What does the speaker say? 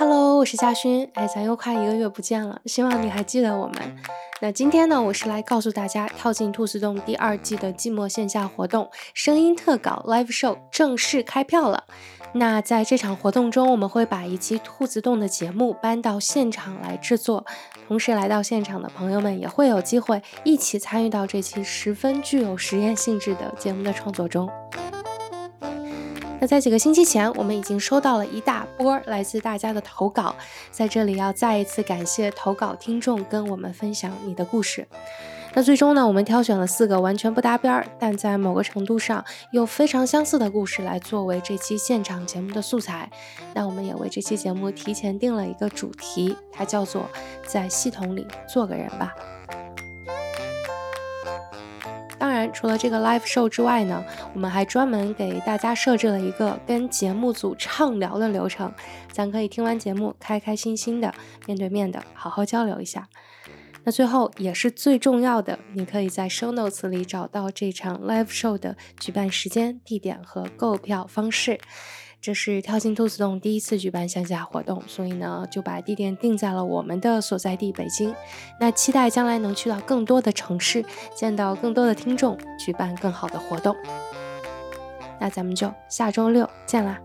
Hello，我是嘉勋。哎，咱又快一个月不见了，希望你还记得我们。那今天呢，我是来告诉大家，跳进兔子洞第二季的季末线下活动声音特稿 Live Show 正式开票了。那在这场活动中，我们会把一期兔子洞的节目搬到现场来制作，同时来到现场的朋友们也会有机会一起参与到这期十分具有实验性质的节目的创作中。那在几个星期前，我们已经收到了一大波来自大家的投稿，在这里要再一次感谢投稿听众跟我们分享你的故事。那最终呢，我们挑选了四个完全不搭边儿，但在某个程度上又非常相似的故事来作为这期现场节目的素材。那我们也为这期节目提前定了一个主题，它叫做“在系统里做个人吧”。当然，除了这个 live show 之外呢，我们还专门给大家设置了一个跟节目组畅聊的流程，咱可以听完节目，开开心心的面对面的好好交流一下。那最后也是最重要的，你可以在 show notes 里找到这场 live show 的举办时间、地点和购票方式。这是跳进兔子洞第一次举办线下活动，所以呢就把地点定在了我们的所在地北京。那期待将来能去到更多的城市，见到更多的听众，举办更好的活动。那咱们就下周六见啦！